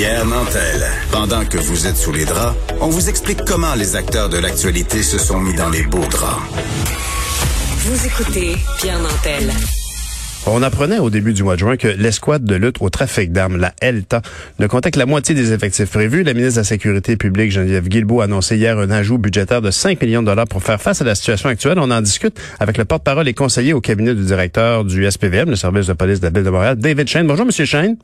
Pierre Nantel. Pendant que vous êtes sous les draps, on vous explique comment les acteurs de l'actualité se sont mis dans les beaux draps. Vous écoutez Pierre Nantel. On apprenait au début du mois de juin que l'escouade de lutte au trafic d'armes, la ELTA, ne comptait que la moitié des effectifs prévus. La ministre de la Sécurité publique, Geneviève Guilbeault, a annoncé hier un ajout budgétaire de 5 millions de dollars pour faire face à la situation actuelle. On en discute avec le porte-parole et conseiller au cabinet du directeur du SPVM, le service de police de la Ville de Montréal, David Shane. Bonjour, Monsieur Shane.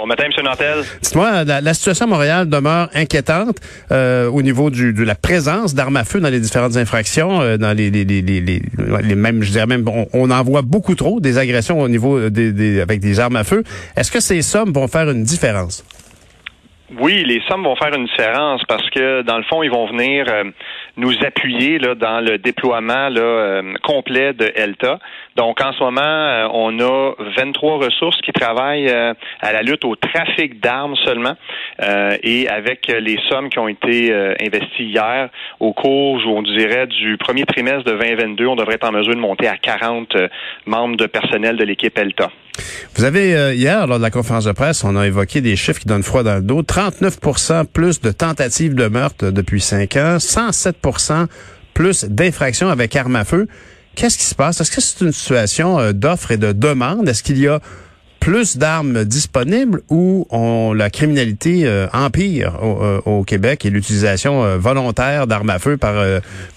Bon matin, M. Nantel. Dites-moi, la, situation à Montréal demeure inquiétante euh, au niveau du, de la présence d'armes à feu dans les différentes infractions, euh, dans les, les, les, les, mêmes, je dirais même, on, en voit beaucoup trop des agressions au niveau des, des, avec des armes à feu. Est-ce que ces sommes vont faire une différence? Oui, les sommes vont faire une différence parce que dans le fond, ils vont venir euh, nous appuyer là, dans le déploiement là, euh, complet de ELTA. Donc en ce moment, euh, on a 23 ressources qui travaillent à la lutte au trafic d'armes seulement. et avec les sommes qui ont été investies hier au cours, on dirait, du premier trimestre de 2022, on devrait être en mesure de monter à 40 membres de personnel de l'équipe ELTA. Vous avez, hier, lors de la conférence de presse, on a évoqué des chiffres qui donnent froid dans le dos. 39 plus de tentatives de meurtre depuis cinq ans, 107% plus d'infractions avec armes à feu. Qu'est-ce qui se passe? Est-ce que c'est une situation euh, d'offre et de demande? Est-ce qu'il y a plus d'armes disponibles ou on, la criminalité euh, empire euh, au, Québec et l'utilisation volontaire d'armes à feu par,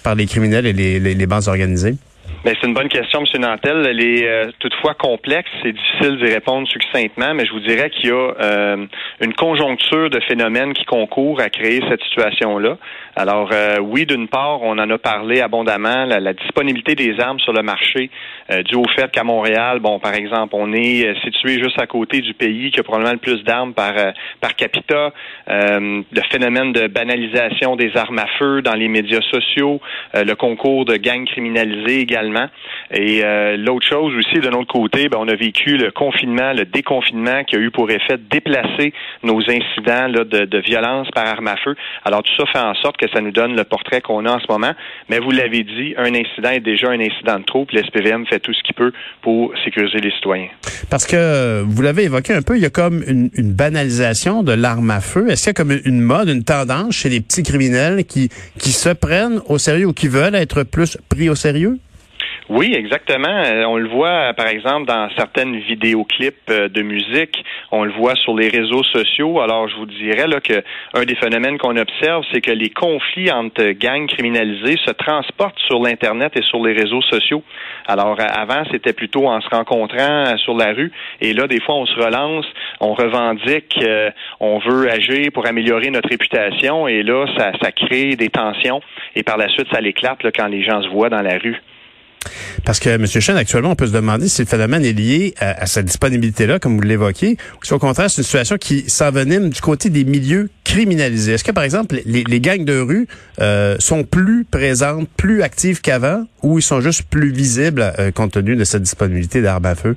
par les criminels et les, les, les bandes organisées? Ben, c'est une bonne question, M. Nantel. Elle est euh, toutefois complexe. C'est difficile d'y répondre succinctement, mais je vous dirais qu'il y a euh, une conjoncture de phénomènes qui concourent à créer cette situation-là. Alors, euh, oui, d'une part, on en a parlé abondamment, la, disponibilité des armes sur le marché, dû au fait qu'à Montréal, bon, par exemple, on est situé juste à côté du pays qui a probablement le plus d'armes par, par capita, le phénomène de banalisation des armes à feu dans les médias sociaux, le concours de gangs criminalisés également et euh, l'autre chose aussi, de notre côté, ben, on a vécu le confinement, le déconfinement qui a eu pour effet de déplacer nos incidents de, violence par arme à feu. Alors tout ça fait en sorte que ça nous donne le portrait qu'on a en ce moment. Mais vous l'avez dit, un incident est déjà un incident de trop. L'SPVM fait tout ce qu'il peut pour sécuriser les citoyens. Parce que vous l'avez évoqué un peu, il y a comme une, une banalisation de l'arme à feu. Est-ce qu'il y a comme une mode, une tendance chez les petits criminels qui, qui se prennent au sérieux ou qui veulent être plus pris au sérieux? Oui, exactement. Euh, on le voit, par exemple, dans certaines vidéoclips euh, de musique. On le voit sur les réseaux sociaux. Alors, je vous dirais là que un des phénomènes qu'on observe, c'est que les conflits entre gangs criminalisés se transportent sur l'internet et sur les réseaux sociaux. Alors, avant, c'était plutôt en se rencontrant sur la rue. Et là, des fois, on se relance, on revendique, euh, on veut agir pour améliorer notre réputation. Et là, ça, ça crée des tensions. Et par la suite, ça l'éclate quand les gens se voient dans la rue. Parce que, M. Chen, actuellement, on peut se demander si le phénomène est lié à, cette disponibilité-là, comme vous l'évoquiez, ou si au contraire, c'est une situation qui s'envenime du côté des milieux criminalisés. Est-ce que, par exemple, les, les gangs de rue euh, sont plus présentes, plus actives qu'avant, ou ils sont juste plus visibles euh, compte tenu de cette disponibilité d'armes à feu?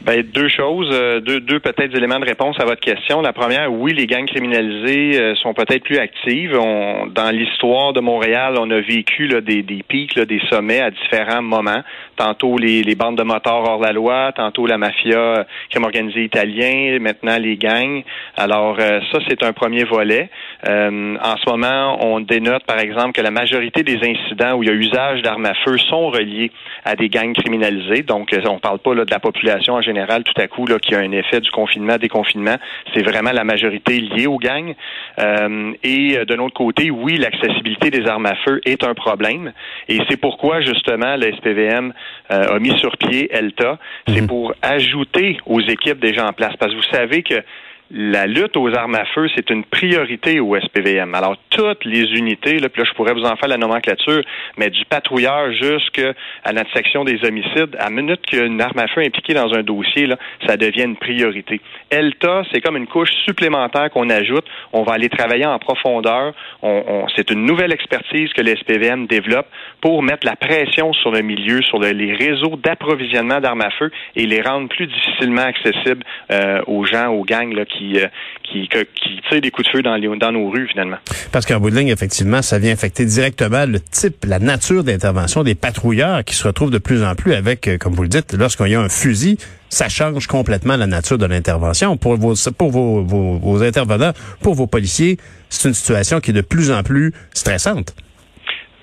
Ben, deux choses, euh, deux, deux peut-être éléments de réponse à votre question. La première, oui, les gangs criminalisés euh, sont peut-être plus actives. dans l'histoire de Montréal, on a vécu là, des, des pics, là, des sommets à différents moments. Tantôt les, les bandes de motards hors la loi, tantôt la mafia euh, crime organisé italien, maintenant les gangs. Alors ça, c'est un premier volet. en ce moment, on dénote par exemple que la majorité des incidents où il y a usage d'armes à feu sont reliés à des gangs criminalisés. Donc, on parle pas là, de la population en général, tout à coup, là, qui a un effet du confinement, déconfinement, c'est vraiment la majorité liée aux gangs. Euh, et euh, de notre côté, oui, l'accessibilité des armes à feu est un problème. Et c'est pourquoi, justement, le SPVM euh, a mis sur pied ELTA. C'est mhm. pour ajouter aux équipes déjà en place. Parce que vous savez que la lutte aux armes à feu, c'est une priorité au SPVM. Alors, toutes les unités, là, puis là, je pourrais vous en faire la nomenclature, mais du patrouilleur jusqu'à notre section des homicides, à minute qu'une arme à feu est impliquée dans un dossier, là, ça devient une priorité. ELTA, c'est comme une couche supplémentaire qu'on ajoute. On va aller travailler en profondeur. On, c'est une nouvelle expertise que le SPVM développe pour mettre la pression sur le milieu, sur les réseaux d'approvisionnement d'armes à feu et les rendre plus difficilement accessibles euh, aux gens, aux gangs là, qui, euh, qui, des coups de feu dans, nos rues, finalement. Parce qu'en bout de ligne, effectivement, ça vient affecter directement le type, la nature d'intervention des patrouilleurs qui se retrouvent de plus en plus avec, euh, comme vous le dites, lorsqu'il y a un fusil, ça change complètement la nature de l'intervention. Pour vos, pour vos, vos intervenants, pour vos policiers, c'est une situation qui est de plus en plus stressante.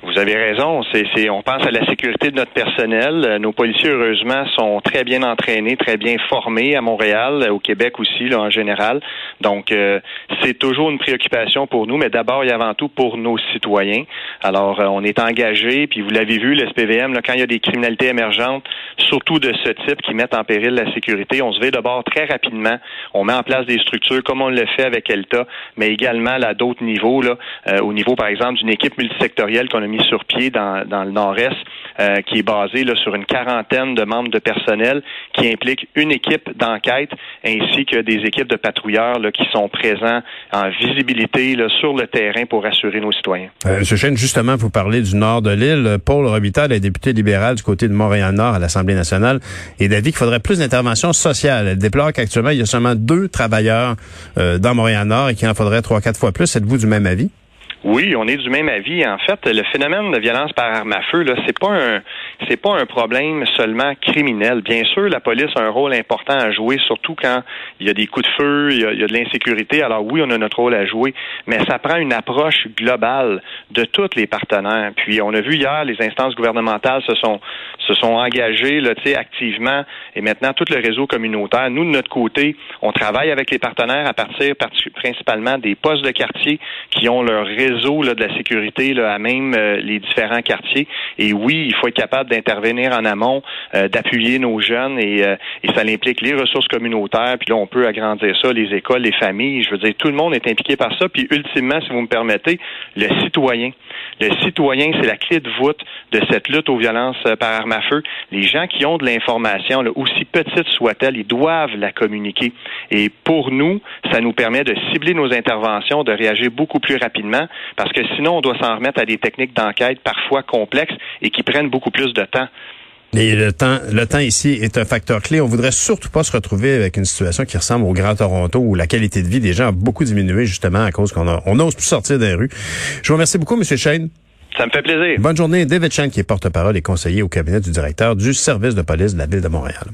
Vous avez raison. C'est, on pense à la sécurité de notre personnel. Euh, nos policiers, heureusement, sont très bien entraînés, très bien formés à Montréal, euh, au Québec aussi, là, en général. Donc, euh, c'est toujours une préoccupation pour nous, mais d'abord et avant tout pour nos citoyens. Alors, on est engagé, puis vous l'avez vu, le SPVM, là, quand il y a des criminalités émergentes, surtout de ce type qui mettent en péril la sécurité, on se met d'abord très rapidement. On met en place des structures comme on le fait avec ELTA, mais également à d'autres niveaux, là, au niveau, par exemple, d'une équipe multisectorielle qu'on a mis sur pied dans, le nord-est, euh, qui est basé sur une quarantaine de membres de personnel, qui implique une équipe d'enquête ainsi que des équipes de patrouilleurs qui sont présents en visibilité sur le terrain pour assurer nos citoyens. Euh, M. Chêne, justement, vous parlez du nord de l'île. Paul Robitaille est député libéral du côté de Montréal-Nord à l'Assemblée nationale et d'avis qu'il faudrait plus d'intervention sociale. Elle déplore qu'actuellement, il y a seulement deux travailleurs euh, dans Montréal-Nord et qu'il en faudrait trois, quatre fois plus. Êtes-vous du même avis? Oui, on est du même avis. En fait, le phénomène de violence par arme à feu, là, c'est pas un, c'est pas un problème seulement criminel. Bien sûr, la police a un rôle important à jouer, surtout quand il y a des coups de feu, il y a, de l'insécurité. Alors oui, on a notre rôle à jouer, mais ça prend une approche globale de tous les partenaires. Puis on a vu hier, les instances gouvernementales se sont, se sont engagées là, activement, et maintenant tout le réseau communautaire. Nous, de notre côté, on travaille avec les partenaires à partir principalement des postes de quartier qui ont leur réseau de la sécurité à même euh, les différents quartiers. Et oui, il faut être capable d'intervenir en amont, euh, d'appuyer nos jeunes et, euh, et ça implique les ressources communautaires. Puis là, on peut agrandir ça, les écoles, les familles. Je veux dire, tout le monde est impliqué par ça. Puis ultimement, si vous me permettez, le citoyen. Le citoyen, c'est la clé de voûte de cette lutte aux violences par arme à feu. Les gens qui ont de l'information, aussi petite soit-elle, ils doivent la communiquer. Et pour nous, ça nous permet de cibler nos interventions, de réagir beaucoup plus rapidement parce que sinon, on doit s'en remettre à des techniques d'enquête parfois complexes et qui prennent beaucoup plus de temps. Et le temps, le temps ici est un facteur clé. On voudrait surtout pas se retrouver avec une situation qui ressemble au Grand Toronto où la qualité de vie des gens a beaucoup diminué justement à cause qu'on on n'ose plus sortir des rues. Je vous remercie beaucoup, M. Shane. Ça me fait plaisir. Bonne journée. David Shane, qui est porte-parole et conseiller au cabinet du directeur du service de police de la Ville de Montréal.